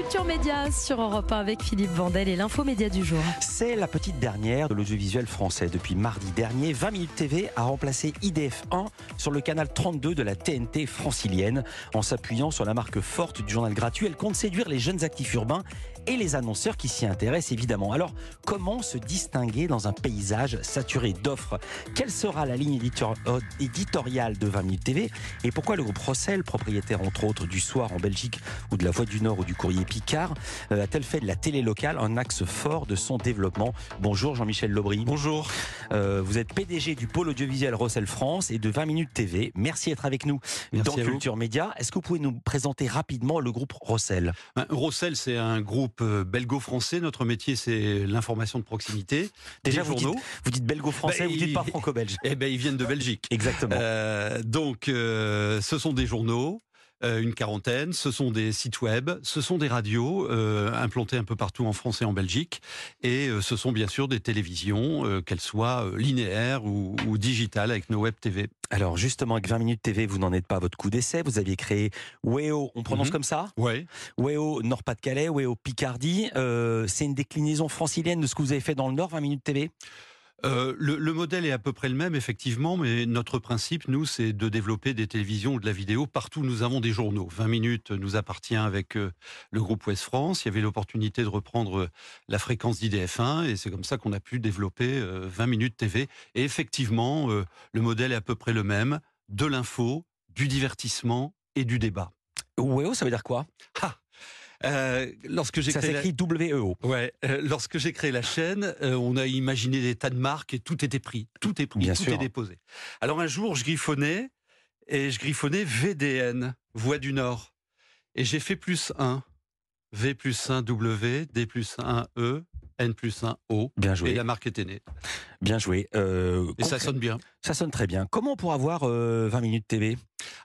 Culture Média sur Europe 1 avec Philippe Vandel et l'info média du jour. C'est la petite dernière de l'audiovisuel français. Depuis mardi dernier, 20 minutes TV a remplacé IDF1 sur le canal 32 de la TNT francilienne. En s'appuyant sur la marque forte du journal gratuit, elle compte séduire les jeunes actifs urbains et les annonceurs qui s'y intéressent évidemment. Alors, comment se distinguer dans un paysage saturé d'offres? Quelle sera la ligne euh, éditoriale de 20 minutes TV Et pourquoi le groupe Rossel, propriétaire entre autres du Soir en Belgique ou de la Voix du Nord ou du Courrier Picard, euh, a-t-elle fait de la télé locale un axe fort de son développement? Bonjour Jean-Michel Lobry. Bonjour. Euh, vous êtes PDG du pôle audiovisuel Rossel France et de 20 minutes TV. Merci d'être avec nous dans Culture Média. Est-ce que vous pouvez nous présenter rapidement le groupe Rossel? Ben, Rossel, c'est un groupe euh, belgo-français. Notre métier, c'est l'information de proximité. Déjà, vous dites, vous dites belgo-français, vous dites pas franco-belge. Eh ben, ils viennent de Belgique. Exactement. Euh, donc, euh, ce sont des journaux. Une quarantaine, ce sont des sites web, ce sont des radios implantés un peu partout en France et en Belgique, et ce sont bien sûr des télévisions, qu'elles soient linéaires ou, ou digitales avec nos web TV. Alors justement, avec 20 minutes TV, vous n'en êtes pas à votre coup d'essai. Vous aviez créé WEO, on prononce mhm. comme ça Oui. WEO Nord-Pas-de-Calais, WEO Picardie. Euh, c'est une déclinaison francilienne de ce que vous avez fait dans le Nord, 20 minutes TV euh, le, modèle est à peu près le même, effectivement, mais notre principe, nous, c'est de développer des télévisions ou de la vidéo partout où nous avons des journaux. 20 minutes nous appartient avec euh, le groupe Ouest France. Il y avait l'opportunité de reprendre euh, la fréquence d'IDF1 et c'est comme ça qu'on a pu développer 20 minutes TV. Et effectivement, le modèle est à peu près le même de l'info, du divertissement et du débat. WEO, ça veut dire quoi? Euh, lorsque j'ai ça s'écrit WEO. Ouais. Euh, lorsque j'ai créé la chaîne, euh, on a imaginé des tas de marques et tout était pris, tout est pris, tout est déposé. Alors un jour, je griffonnais et je griffonnais VDN, Voix du Nord, et j'ai fait plus 1. V plus 1 W, D plus 1 E, N plus 1 O. Bien joué. Et la marque était née. Bien joué. et ça sonne bien. Ça sonne très bien. Comment on pourra voir 20 minutes TV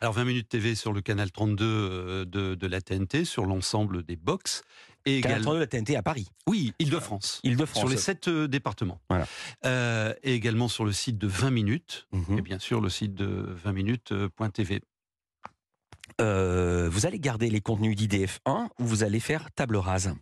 alors 20 minutes TV sur le canal 32 euh, de, la TNT, sur l'ensemble des box. Et canal 32 de la TNT à Paris. Oui, Île-de-France. Île-de-France. Sur les sept euh, départements. Voilà. Euh, et également sur le site de 20 minutes. Mhm. Et bien sûr le site de 20 minutes.tv. vous allez garder les contenus d'IDF1 ou vous allez faire table rase?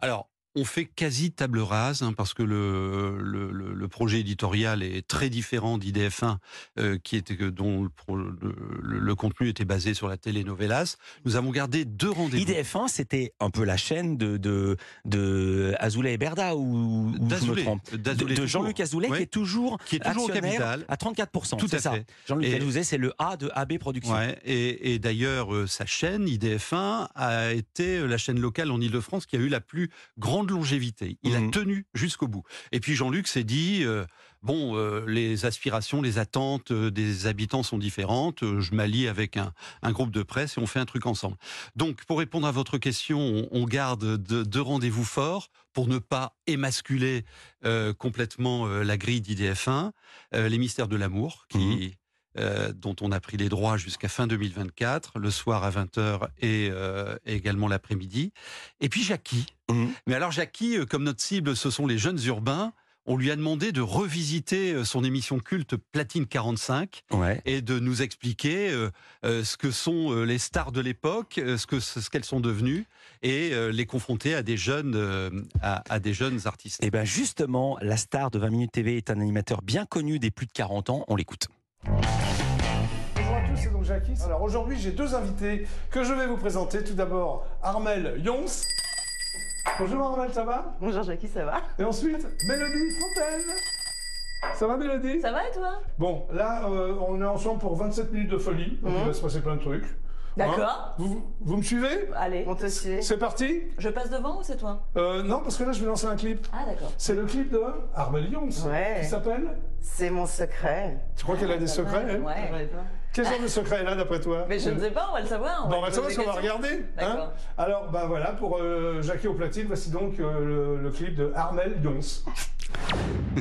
Alors, on fait quasi table rase hein, parce que le, le, projet éditorial est très différent d'IDF1 euh, qui était dont le, contenu était basé sur la telenovelas. Nous avons gardé deux rendez-vous. IDF1 c'était un peu la chaîne de de, de Azoulay et Berda ou, de, Jean-Luc Azoulay qui est toujours qui est toujours au capital à 34 Tout à fait. Jean-Luc Azoulay c'est le A de AB Productions. et, et d'ailleurs euh, sa chaîne IDF1 a été euh, la chaîne locale en Île-de-France qui a eu la plus grande longévité. Il a mmh. tenu jusqu'au bout. Et puis Jean-Luc s'est dit, euh, bon, euh, les aspirations, les attentes euh, des habitants sont différentes. je m'allie avec un, groupe de presse et on fait un truc ensemble. Donc, pour répondre à votre question, on, garde deux rendez-vous forts pour ne pas émasculer complètement la grille d'IDF1, les mystères de l'amour, qui mmh. Euh, dont on a pris les droits jusqu'à fin 2024, le soir à 20h euh, et, également l'après-midi. Et puis Jackie. Mmh. Mais alors Jackie, euh, comme notre cible, ce sont les jeunes urbains, on lui a demandé de revisiter son émission culte Platine 45 et de nous expliquer ce que sont les stars de l'époque, ce que ce qu'elles sont devenues et les confronter à des jeunes à, des jeunes artistes. Et eh bien justement, la star de 20 minutes TV est un animateur bien connu des plus de 40 ans. On l'écoute. Donc. Alors aujourd'hui, j'ai deux invités que je vais vous présenter. Tout d'abord, Armel Yons. Bonjour Armel, ça va? Bonjour Jackie, ça va? Et ensuite, Mélodie Fontaine. Ça va Mélodie? Ça va et toi? Bon, là, euh, on est ensemble pour 27 minutes de folie. Il va mhm. se passer plein de trucs. D'accord. Hein vous, me suivez? Allez, on te suit. C'est parti? Je passe devant ou c'est toi? Euh, Non, parce que là, je vais lancer un clip. Ah, d'accord. C'est le clip de Armel Yons. Ouais. Qui s'appelle? C'est mon secret. Tu crois qu'elle a des secrets hein Ouais. Quel genre de secret elle a d'après toi Mais je ne sais pas, on va le savoir. On, bon, va, on va le savoir parce qu'on va regarder. Hein Alors, bah voilà, pour euh, Jackie au platine, voici donc euh, le, clip de Armel Yons.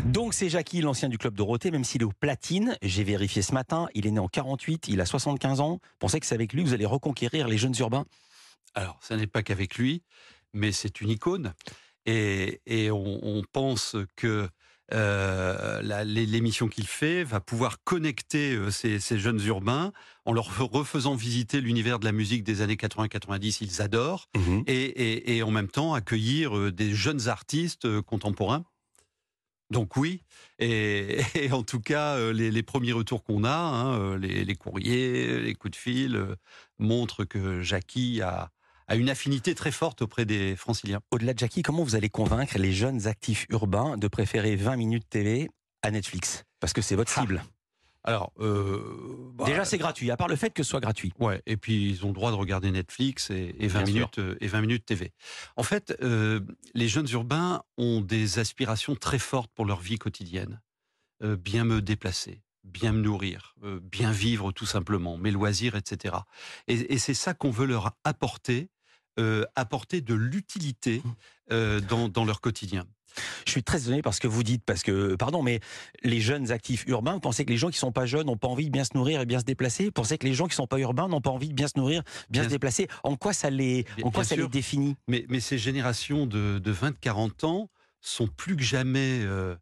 Donc c'est Jackie, l'ancien du club de Dorothée, même s'il est au platine. J'ai vérifié ce matin, il est né en 48, il a 75 ans. Pensez que c'est avec lui que vous allez reconquérir les jeunes urbains? Alors, ce n'est pas qu'avec lui, mais c'est une icône. Et, on, pense que euh, l'émission qu'il fait va pouvoir connecter euh, ces, ces jeunes urbains en leur refaisant visiter l'univers de la musique des années 80-90. Ils adorent Mhm. et, et- et en même temps accueillir euh, des jeunes artistes contemporains. Donc oui, et, et en tout cas, les, les premiers retours qu'on a, hein, les, les courriers, les coups de fil, euh, montrent que Jackie a, a une affinité très forte auprès des franciliens. Au-delà de Jackie, comment vous allez convaincre les jeunes actifs urbains de préférer 20 minutes TV à Netflix? Parce que c'est votre Ah. cible. Alors, euh, bah, Déjà, c'est gratuit, à part le fait que ce soit gratuit. Ouais, et puis ils ont le droit de regarder Netflix et, et 20 Bien sûr. minutes euh, et 20 minutes TV. En fait, euh, les jeunes urbains ont des aspirations très fortes pour leur vie quotidienne. Euh, bien me déplacer, bien me nourrir, bien vivre tout simplement, mes loisirs, etc. Et, et c'est ça qu'on veut leur apporter, euh, apporter de l'utilité euh, dans, dans leur quotidien. Je suis très étonné parce que vous dites, parce que, pardon, mais les jeunes actifs urbains, vous pensez que les gens qui sont pas jeunes n'ont pas envie de bien se nourrir et bien se déplacer? Vous pensez que les gens qui sont pas urbains n'ont pas envie de bien se nourrir, bien, Bien- se déplacer? En quoi ça les, en quoi ça les définit? Mais, mais ces générations de, de 20-40 ans sont plus que jamais euh,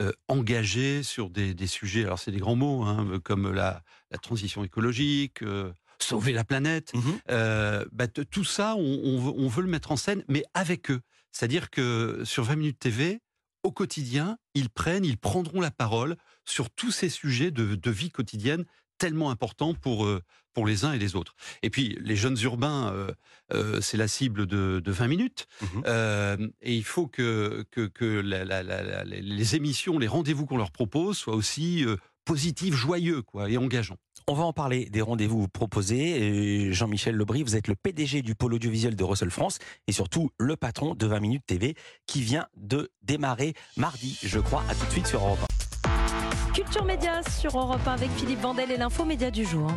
euh, engagées sur des, des sujets, alors c'est des grands mots, hein, comme la, la transition écologique, euh, sauver la planète. Euh, bah, tout ça, on, on veut, on veut le mettre en scène, mais avec eux. C'est-à-dire que sur 20 minutes TV, au quotidien, ils prennent, ils prendront la parole sur tous ces sujets de, de vie quotidienne tellement importants pour, euh, pour les uns et les autres. Et puis, les jeunes urbains, euh, euh, c'est la cible de, de 20 minutes. Euh, et il faut que, que, que la- la- la- la- les- émissions, les rendez-vous qu'on leur propose soient aussi positifs, joyeux quoi, et engageants. On va en parler des rendez-vous proposés. Et Jean-Michel Lebris, vous êtes le PDG du pôle audiovisuel de Russell France et surtout le patron de 20 minutes TV qui vient de démarrer mardi, je crois. À tout de suite sur Europe 1. Culture Média sur Europe 1 avec Philippe Vandel et l'info média du jour.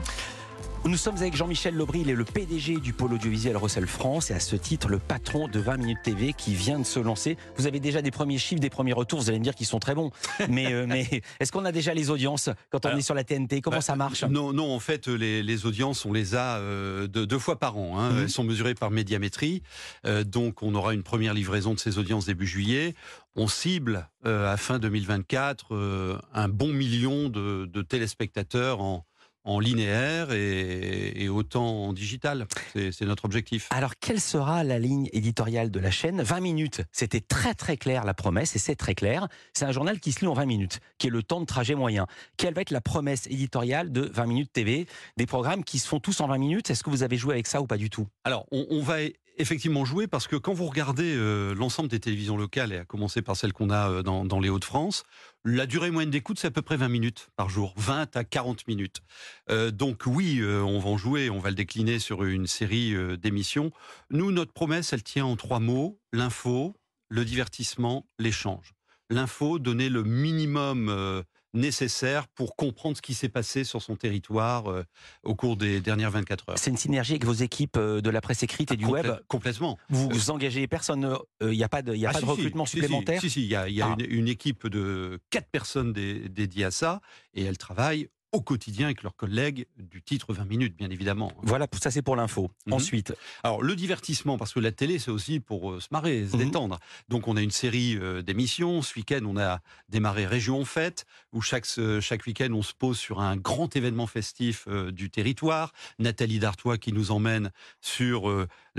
Nous sommes avec Jean-Michel Lebris, il est le PDG du pôle audiovisuel Russell France et à ce titre le patron de 20 minutes TV qui vient de se lancer. Vous avez déjà des premiers chiffres, des premiers retours, vous allez me dire qu'ils sont très bons. Mais, euh, mais est-ce qu'on a déjà les audiences quand on Alors, est sur la TNT Comment Bah, ça marche? Non, non, en fait, les, les audiences, on les a euh, de- deux fois par an. hein. Mhm. Elles sont mesurées par médiamétrie. Euh, donc, on aura une première livraison de ces audiences début juillet. On cible euh, à fin 2024 euh, un bon million de, de téléspectateurs en, en linéaire et, et autant en digital. C'est notre objectif. Alors, quelle sera la ligne éditoriale de la chaîne? 20 minutes, c'était très très clair la promesse, et c'est très clair. C'est un journal qui se lit en 20 minutes, qui est le temps de trajet moyen. Quelle va être la promesse éditoriale de 20 minutes TV Des programmes qui se font tous en 20 minutes? Est-ce que vous avez joué avec ça ou pas du tout? Alors, on, on va effectivement jouer parce que quand vous regardez euh, l'ensemble des télévisions locales, et à commencer par celles qu'on a euh, dans, les Hauts-de-France, la durée moyenne d'écoute, c'est à peu près 20 minutes par jour, 20 à 40 minutes. Euh, donc oui, on va en jouer, on va le décliner sur une série d'émissions. Nous, notre promesse, elle tient en trois mots, l'info, le divertissement, l'échange. L'info, donner le minimum nécessaire pour comprendre ce qui s'est passé sur son territoire euh, au cours des dernières 24 heures. C'est une synergie avec vos équipes euh, de la presse écrite et du Complè- web Complètement. Vous vous engagez personne, il n'y a pas de, y a Ah, pas si, de si, recrutement si, supplémentaire Si, si, il y a, il y a Ah. une, une équipe de quatre personnes dé- dédiées à ça et elles travaillent au quotidien avec leurs collègues du titre 20 minutes, bien évidemment. Voilà, ça c'est pour l'info. Mhm. Ensuite, Alors le divertissement, parce que la télé c'est aussi pour euh, se marrer, se Mhm. détendre. Donc on a une série euh, d'émissions. Ce week-end on a démarré Région en fête, où chaque chaque week-end on se pose sur un grand événement festif euh, du territoire. Nathalie Dartois qui nous emmène sur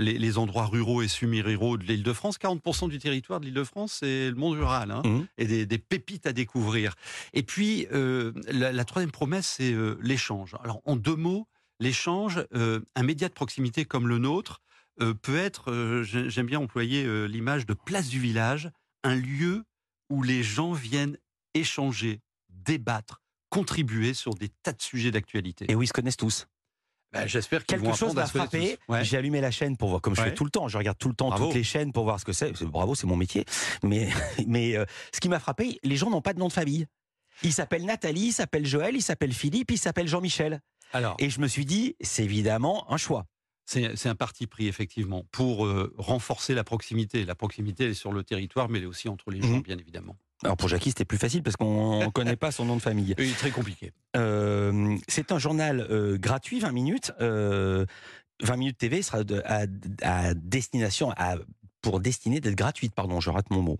les, les endroits ruraux et semi-ruraux de l'Île-de-France. 40% du territoire de l'Île-de-France c'est le monde rural, hein, Mhm. et des, des pépites à découvrir. Et puis euh, la, la troisième promesse c'est euh, l'échange. Alors en deux mots, l'échange, euh, un média de proximité comme le nôtre peut être, j'ai- j'aime bien employer l'image de place du village, un lieu où les gens viennent échanger, débattre, contribuer sur des tas de sujets d'actualité. et oui, ils se connaissent tous. Ben, J'espère qu'ils Quelque chose m'a frappé. Ouais. J'ai allumé la chaîne pour voir, comme je Ouais. fais tout le temps. Je regarde tout le temps Bravo. toutes les chaînes pour voir ce que c'est. Bravo, c'est mon métier. Mais, mais euh, ce qui m'a frappé, les gens n'ont pas de nom de famille. Ils s'appellent Nathalie, ils s'appellent Joël, ils s'appellent Philippe, ils s'appellent Jean-Michel. Alors, Et je me suis dit, c'est évidemment un choix. c'est c'est un parti pris, effectivement, pour euh, renforcer la proximité. La proximité, elle est sur le territoire, mais elle est aussi entre les gens, Mhm. bien évidemment. Alors pour Jackie, c'était plus facile parce qu'on ne connaît pas son nom de famille. Et très compliqué. Euh, c'est un journal euh, gratuit, 20 minutes. Euh, 20 minutes TV sera de- à, à destination, à, pour destiner d'être gratuite, pardon, je rate mon mot.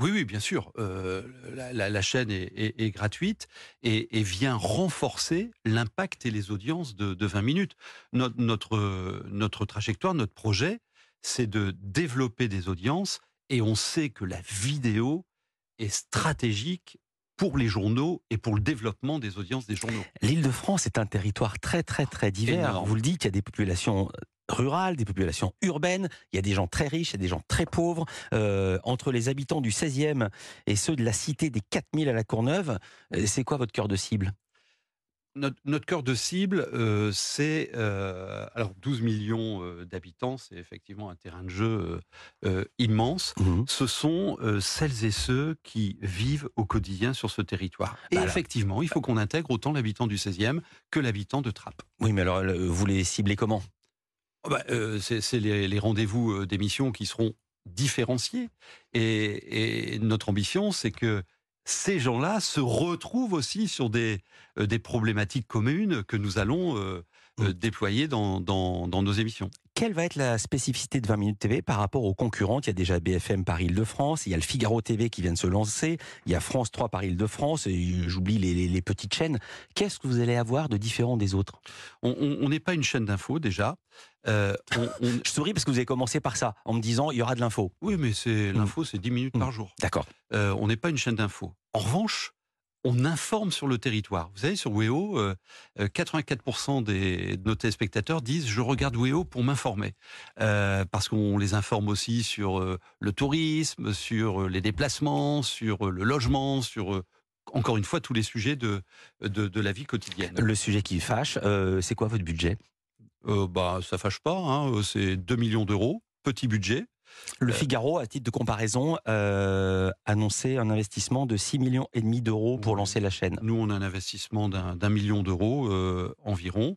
Oui, oui, bien sûr. Euh, la, la- la chaîne est, est- est gratuite et, et vient renforcer l'impact et les audiences de, de 20 minutes. Notre, notre, notre trajectoire, notre projet, c'est de développer des audiences et on sait que la vidéo est stratégique pour les journaux et pour le développement des audiences des journaux. L'Île-de-France est un territoire très très très divers. Énorme. Vous le dites, il y a des populations rurales, des populations urbaines, il y a des gens très riches, il y a des gens très pauvres. Euh, entre les habitants du 16e et ceux de la cité des 4000 à la Courneuve, euh, c'est quoi votre cœur de cible? Notre, notre cœur de cible, euh, c'est euh, alors 12 millions euh, d'habitants, c'est effectivement un terrain de jeu immense. ce sont celles et ceux qui vivent au quotidien sur ce territoire. Et Bah alors- effectivement, il faut qu'on intègre autant l'habitant du 16e que l'habitant de Trappes. Oui, mais alors vous les ciblez comment? Oh bah, c'est les, les rendez-vous euh, d'émission qui seront différenciés. Et, et notre ambition, c'est que ces gens-là se retrouvent aussi sur des, euh, des problématiques communes que nous allons euh, euh, déployer dans, dans- dans nos émissions. Quelle va être la spécificité de 20 minutes TV par rapport aux concurrentes? Il y a déjà BFM par Île-de-France, il y a le Figaro TV qui vient de se lancer, il y a France 3 par Île-de-France, et j'oublie les, les- les petites chaînes. Qu'est-ce que vous allez avoir de différent des autres? On- n'est pas une chaîne d'infos déjà. Euh, on- on- Je souris parce que vous avez commencé par ça, en me disant il y aura de l'info. oui, mais c'est l'info, c'est 10 minutes par jour. D'accord. Euh, on n'est pas une chaîne d'infos. En revanche, on informe sur le territoire. Vous savez, sur WEO, euh, euh, 84% des, de nos téléspectateurs disent je regarde WEO pour m'informer. Euh, parce qu'on les informe aussi sur euh, le tourisme, sur euh, les déplacements, sur euh, le logement, sur, euh, encore une fois, tous les sujets de, de, de la vie quotidienne. Le sujet qui fâche, euh, c'est quoi votre budget? Euh, bah, ça fâche pas, hein, euh, c'est 2 millions d'euros, petit budget. Le Euh, Figaro, à titre de comparaison, euh, annonçait un investissement de 6 millions et demi d'euros pour lancer la chaîne. Nous, on a un investissement d'un million d'euros euh, environ.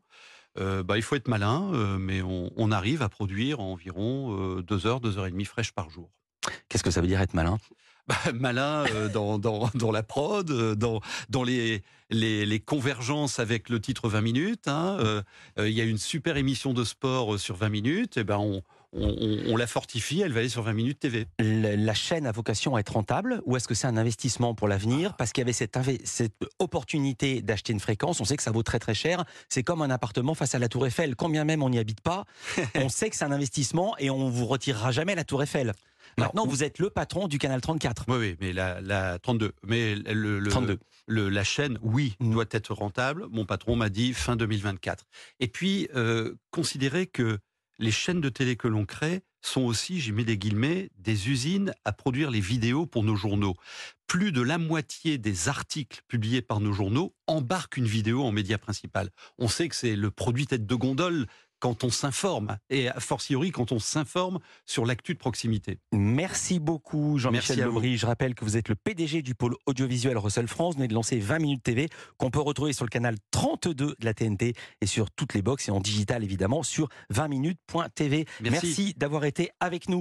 Euh, bah, il faut être malin, mais on, on arrive à produire environ euh, deux heures, deux heures et demie fraîches par jour. Qu'est-ce que ça veut dire être malin? Bah, malin euh, dans, dans, dans la prod, euh, dans, dans les, les, les convergences avec le titre 20 minutes. hein. Euh, Il y a une super émission de sport sur 20 minutes, et ben on, on, on- on la fortifie, elle va aller sur 20 minutes TV. La la chaîne a vocation à être rentable ou est-ce que c'est un investissement pour l'avenir? Parce qu'il y avait cette, opportunité d'acheter une fréquence, on sait que ça vaut très très cher. C'est comme un appartement face à la Tour Eiffel. Quand bien même on n'y habite pas, on sait que c'est un investissement et on vous retirera jamais la Tour Eiffel. Maintenant, Alors, vous êtes le patron du canal 34. Oui, oui, mais la, la 32. Mais le, le- 32. le- la chaîne, oui, Mm. doit être rentable. Mon patron m'a dit fin 2024. Et puis, euh, considérez que les chaînes de télé que l'on crée sont aussi, j'y mets des guillemets, des usines à produire les vidéos pour nos journaux. Plus de la moitié des articles publiés par nos journaux embarquent une vidéo en média principal. On sait que c'est le produit tête de gondole quand on s'informe, et a fortiori quand on s'informe sur l'actu de proximité. Merci beaucoup Jean-Michel. Lebris. Je rappelle que vous êtes le PDG du pôle audiovisuel Russell France. Vous venez de lancer 20 minutes TV qu'on peut retrouver sur le canal 32 de la TNT et sur toutes les boxes et en digital évidemment sur 20minutes.tv. Merci. Merci d'avoir été avec nous.